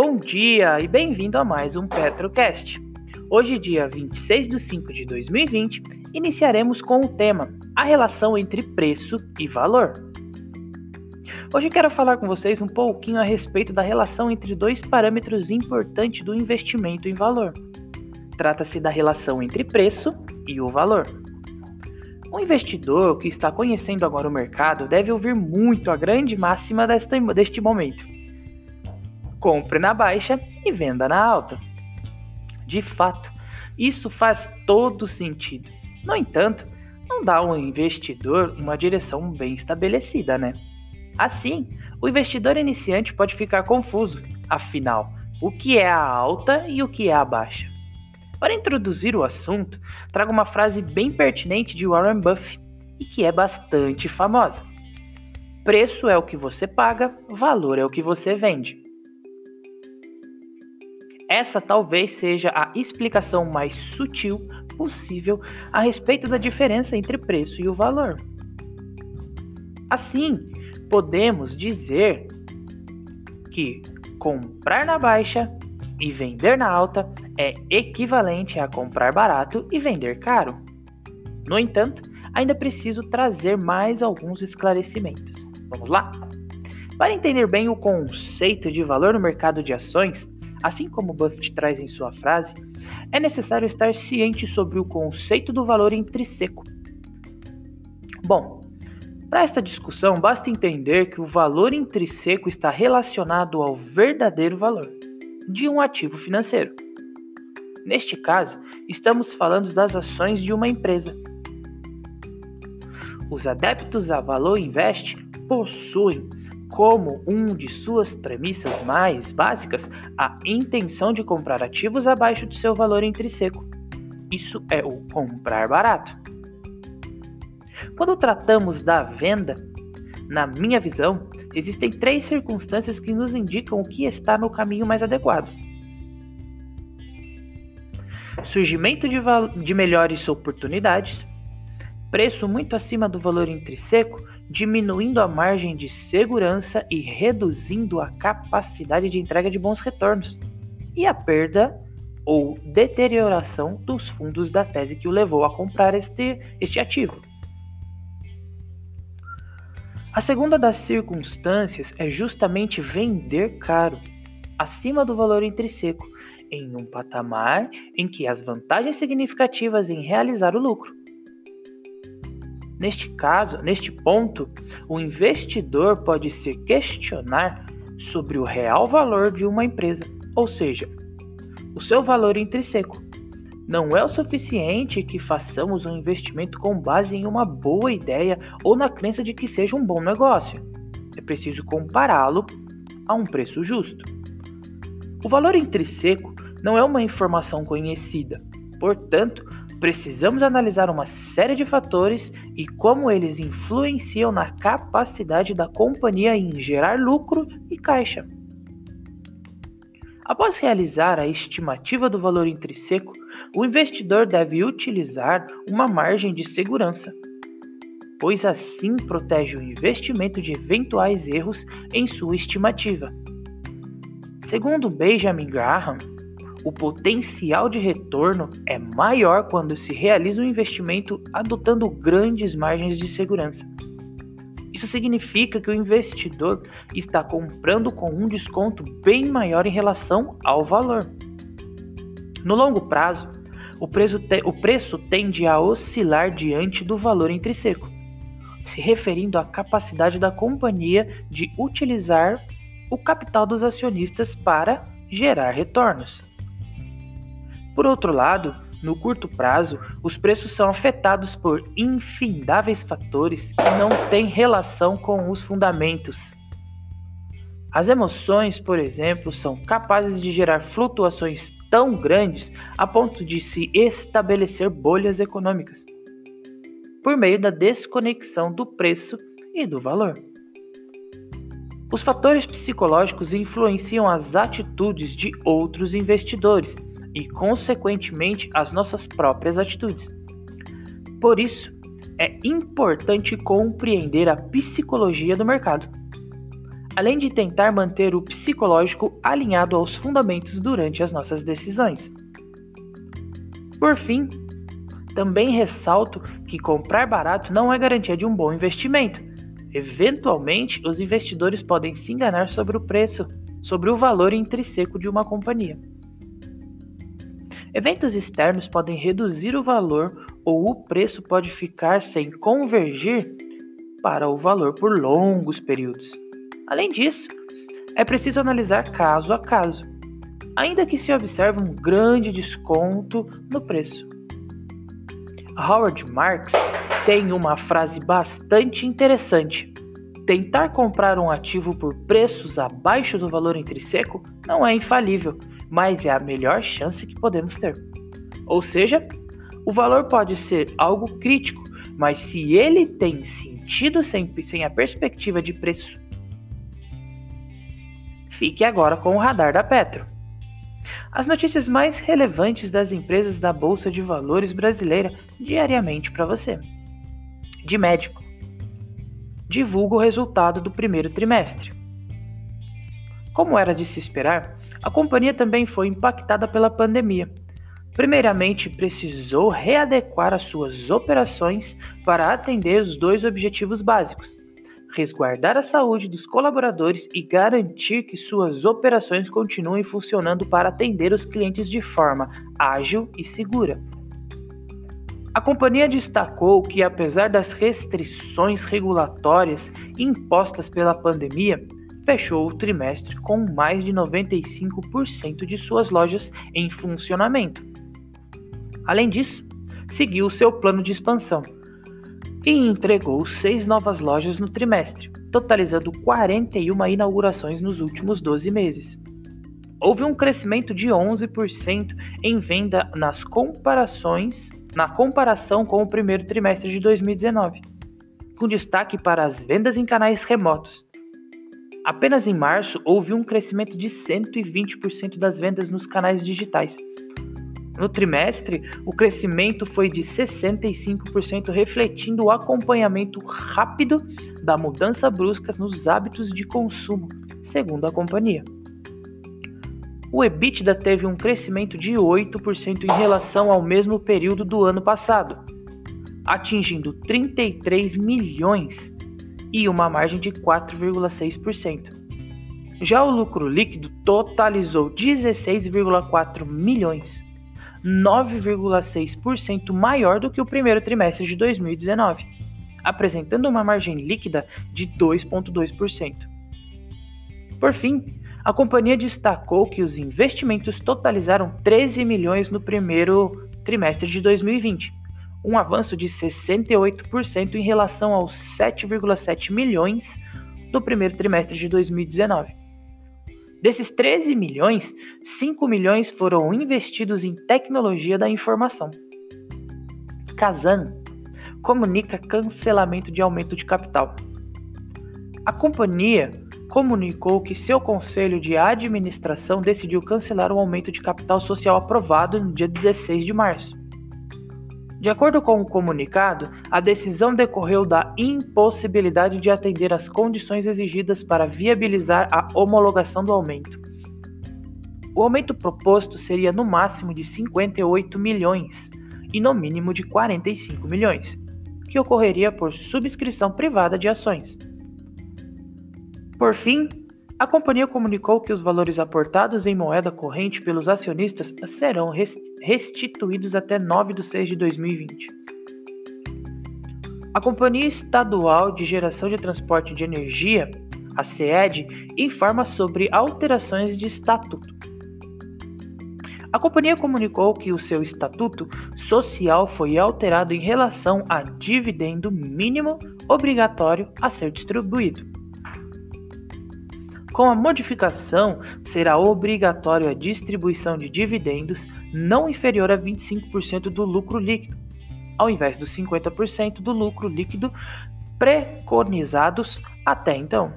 Bom dia e bem-vindo a mais um Petrocast. Hoje, dia 26 de 5 de 2020, iniciaremos com o tema A relação entre preço e valor. Hoje quero falar com vocês um pouquinho a respeito da relação entre dois parâmetros importantes do investimento em valor. Trata-se da relação entre preço e o valor. Um investidor que está conhecendo agora o mercado deve ouvir muito a grande máxima deste momento: compre na baixa e venda na alta. De fato, isso faz todo sentido. No entanto, não dá ao investidor uma direção bem estabelecida, né? Assim, o investidor iniciante pode ficar confuso, afinal, o que é a alta e o que é a baixa. Para introduzir o assunto, trago uma frase bem pertinente de Warren Buffett e que é bastante famosa. Preço é o que você paga, valor é o que você vende. Essa talvez seja a explicação mais sutil possível a respeito da diferença entre preço e o valor. Assim, podemos dizer que comprar na baixa e vender na alta é equivalente a comprar barato e vender caro. No entanto, ainda preciso trazer mais alguns esclarecimentos. Vamos lá? Para entender bem o conceito de valor no mercado de ações, assim como Buffett traz em sua frase, é necessário estar ciente sobre o conceito do valor intrínseco. Bom, para esta discussão, basta entender que o valor intrínseco está relacionado ao verdadeiro valor de um ativo financeiro. Neste caso, estamos falando das ações de uma empresa. Os adeptos a Valor Invest possuem como um de suas premissas mais básicas a intenção de comprar ativos abaixo de seu valor intrínseco. Isso é o comprar barato. Quando tratamos da venda, na minha visão, existem três circunstâncias que nos indicam o que está no caminho mais adequado. Surgimento de, de melhores oportunidades, preço muito acima do valor intrínseco, diminuindo a margem de segurança e reduzindo a capacidade de entrega de bons retornos, e a perda ou deterioração dos fundos da tese que o levou a comprar este, este ativo. A segunda das circunstâncias é justamente vender caro, acima do valor intrínseco, em um patamar em que as vantagens significativas em realizar o lucro. Neste caso, neste ponto, o investidor pode se questionar sobre o real valor de uma empresa, ou seja, o seu valor intrínseco não é o suficiente que façamos um investimento com base em uma boa ideia ou na crença de que seja um bom negócio. É preciso compará-lo a um preço justo. O valor intrínseco não é uma informação conhecida, portanto, precisamos analisar uma série de fatores e como eles influenciam na capacidade da companhia em gerar lucro e caixa. Após realizar a estimativa do valor intrínseco, o investidor deve utilizar uma margem de segurança, pois assim protege o investimento de eventuais erros em sua estimativa. Segundo Benjamin Graham, o potencial de retorno é maior quando se realiza um investimento adotando grandes margens de segurança. Isso significa que o investidor está comprando com um desconto bem maior em relação ao valor. No longo prazo, o preço, te, o preço tende a oscilar diante do valor intrínseco, se referindo à capacidade da companhia de utilizar o capital dos acionistas para gerar retornos. Por outro lado, no curto prazo, os preços são afetados por infindáveis fatores que não têm relação com os fundamentos. As emoções, por exemplo, são capazes de gerar flutuações tão grandes a ponto de se estabelecer bolhas econômicas, por meio da desconexão do preço e do valor. Os fatores psicológicos influenciam as atitudes de outros investidores e, consequentemente, as nossas próprias atitudes. Por isso, é importante compreender a psicologia do mercado. além de tentar manter o psicológico alinhado aos fundamentos durante as nossas decisões. Por fim, também ressalto que comprar barato não é garantia de um bom investimento. Eventualmente, os investidores podem se enganar sobre o preço, sobre o valor intrínseco de uma companhia. Eventos externos podem reduzir o valor ou o preço pode ficar sem convergir para o valor por longos períodos. Além disso, é preciso analisar caso a caso, ainda que se observe um grande desconto no preço. Howard Marks tem uma frase bastante interessante. Tentar comprar um ativo por preços abaixo do valor intrínseco não é infalível, mas é a melhor chance que podemos ter. Ou seja, o valor pode ser algo crítico, mas se ele tem sentido sem, sem a perspectiva de preço, fique agora com o radar da Petro. As notícias mais relevantes das empresas da Bolsa de Valores brasileira diariamente para você. De médico. Divulga o resultado do primeiro trimestre. Como era de se esperar, a companhia também foi impactada pela pandemia. Primeiramente, precisou readequar as suas operações para atender os dois objetivos básicos: resguardar a saúde dos colaboradores e garantir que suas operações continuem funcionando para atender os clientes de forma ágil e segura. A companhia destacou que, apesar das restrições regulatórias impostas pela pandemia, fechou o trimestre com mais de 95% de suas lojas em funcionamento. Além disso, seguiu seu plano de expansão e entregou seis novas lojas no trimestre, totalizando 41 inaugurações nos últimos 12 meses. Houve um crescimento de 11% em venda nas comparações, na comparação com o primeiro trimestre de 2019, com destaque para as vendas em canais remotos, Apenas em março houve um crescimento de 120% das vendas nos canais digitais. No trimestre, o crescimento foi de 65%, refletindo o acompanhamento rápido da mudança brusca nos hábitos de consumo, segundo a companhia. O EBITDA teve um crescimento de 8% em relação ao mesmo período do ano passado, atingindo 33 milhões e uma margem de 4,6%. Já o lucro líquido totalizou 16,4 milhões, 9,6% maior do que o primeiro trimestre de 2019, apresentando uma margem líquida de 2,2%. Por fim, a companhia destacou que os investimentos totalizaram 13 milhões no primeiro trimestre de 2020, um avanço de 68% em relação aos 7,7 milhões do primeiro trimestre de 2019. Desses 13 milhões, 5 milhões foram investidos em tecnologia da informação. Kazan comunica cancelamento de aumento de capital. A companhia comunicou que seu conselho de administração decidiu cancelar o aumento de capital social aprovado no dia 16 de março. De acordo com o comunicado, a decisão decorreu da impossibilidade de atender às condições exigidas para viabilizar a homologação do aumento. O aumento proposto seria no máximo de 58 milhões e no mínimo de 45 milhões, que ocorreria por subscrição privada de ações. Por fim, a companhia comunicou que os valores aportados em moeda corrente pelos acionistas serão restituídos até 9 de 6 de 2020. A Companhia Estadual de Geração de Transporte de Energia, a CED, informa sobre alterações de estatuto. A companhia comunicou que o seu estatuto social foi alterado em relação a dividendo mínimo obrigatório a ser distribuído. Com a modificação, será obrigatório a distribuição de dividendos não inferior a 25% do lucro líquido, ao invés dos 50% do lucro líquido preconizados até então.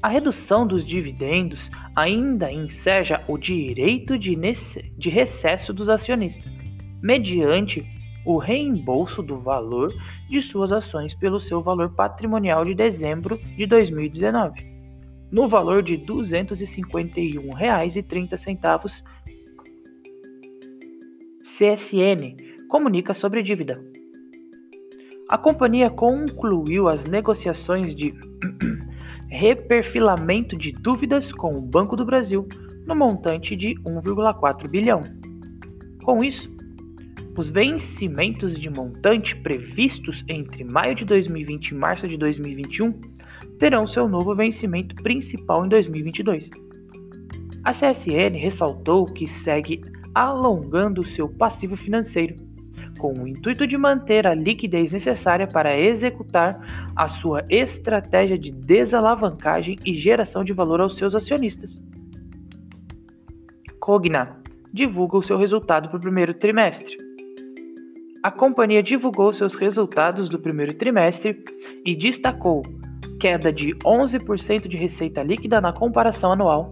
A redução dos dividendos ainda enseja o direito de, de recesso dos acionistas, mediante o reembolso do valor de suas ações pelo seu valor patrimonial de dezembro de 2019, no valor de R$ 251,30. CSN comunica sobre dívida. A companhia concluiu as negociações de reperfilamento de dúvidas com o Banco do Brasil no montante de 1,4 bilhão. Com isso, os vencimentos de montante previstos entre maio de 2020 e março de 2021 terão seu novo vencimento principal em 2022. A CSN ressaltou que segue alongando seu passivo financeiro, com o intuito de manter a liquidez necessária para executar a sua estratégia de desalavancagem e geração de valor aos seus acionistas. Cogna divulga o seu resultado para o primeiro trimestre a companhia divulgou seus resultados do primeiro trimestre e destacou queda de 11% de receita líquida na comparação anual,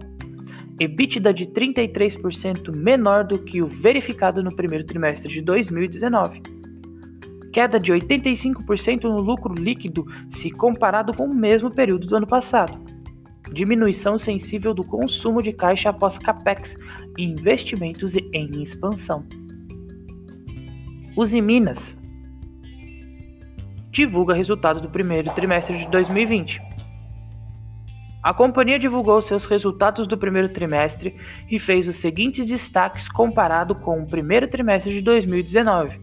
EBITDA de 33% menor do que o verificado no primeiro trimestre de 2019, queda de 85% no lucro líquido se comparado com o mesmo período do ano passado, diminuição sensível do consumo de caixa após capex e investimentos em expansão. Uzi Minas divulga resultado do primeiro trimestre de 2020. A companhia divulgou seus resultados do primeiro trimestre e fez os seguintes destaques comparado com o primeiro trimestre de 2019.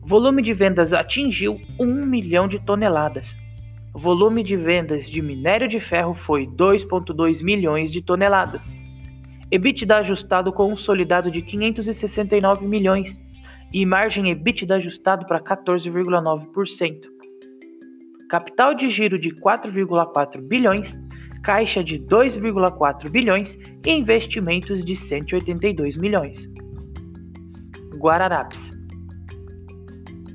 Volume de vendas atingiu 1 milhão de toneladas. Volume de vendas de minério de ferro foi 2,2 milhões de toneladas. EBITDA ajustado consolidado de 569 milhões e margem EBITDA ajustado para 14,9%. Capital de giro de 4,4 bilhões, caixa de 2,4 bilhões e investimentos de 182 milhões. Guararapes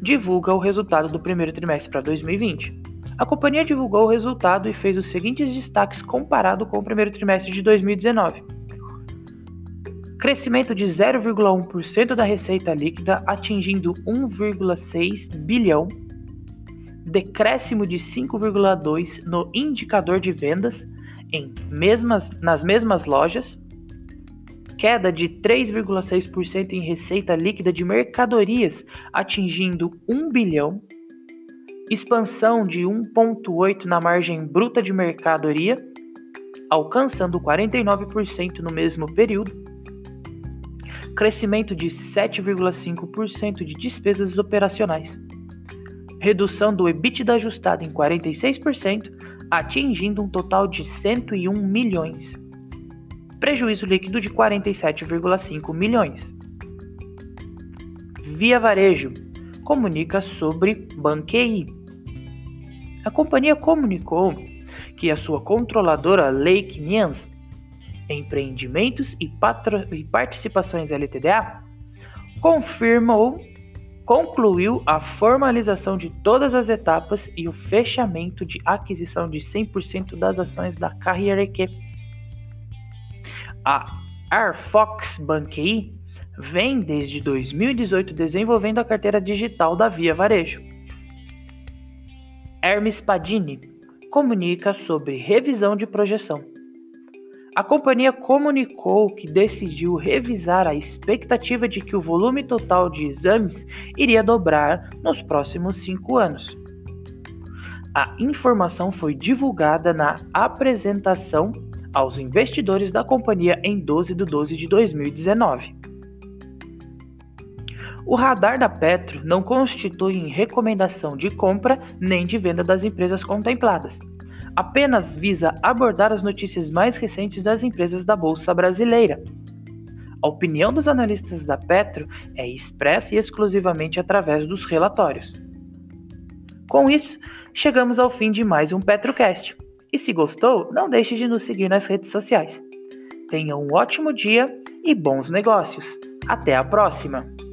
divulga o resultado do primeiro trimestre para 2020. A companhia divulgou o resultado e fez os seguintes destaques comparado com o primeiro trimestre de 2019 crescimento de 0,1% da receita líquida, atingindo 1,6 bilhão, decréscimo de 5,2% no indicador de vendas em mesmas, nas mesmas lojas, queda de 3,6% em receita líquida de mercadorias, atingindo 1 bilhão, expansão de 1,8% na margem bruta de mercadoria, alcançando 49% no mesmo período crescimento de 7,5% de despesas operacionais, redução do EBITDA ajustado em 46%, atingindo um total de 101 milhões, prejuízo líquido de 47,5 milhões. Via Varejo comunica sobre Banquei. A companhia comunicou que a sua controladora Lake Nians Empreendimentos e, e Participações LTDA, confirmou, concluiu a formalização de todas as etapas e o fechamento de aquisição de 100% das ações da Carriere A Arfox Banquei vem desde 2018 desenvolvendo a carteira digital da Via Varejo. Hermes Padini comunica sobre revisão de projeção. A companhia comunicou que decidiu revisar a expectativa de que o volume total de exames iria dobrar nos próximos cinco anos. A informação foi divulgada na apresentação aos investidores da companhia em 12 de 12 de 2019. O radar da Petro não constitui recomendação de compra nem de venda das empresas contempladas apenas visa abordar as notícias mais recentes das empresas da Bolsa Brasileira. A opinião dos analistas da Petro é expressa e exclusivamente através dos relatórios. Com isso, chegamos ao fim de mais um Petrocast. E se gostou, não deixe de nos seguir nas redes sociais. Tenha um ótimo dia e bons negócios. Até a próxima!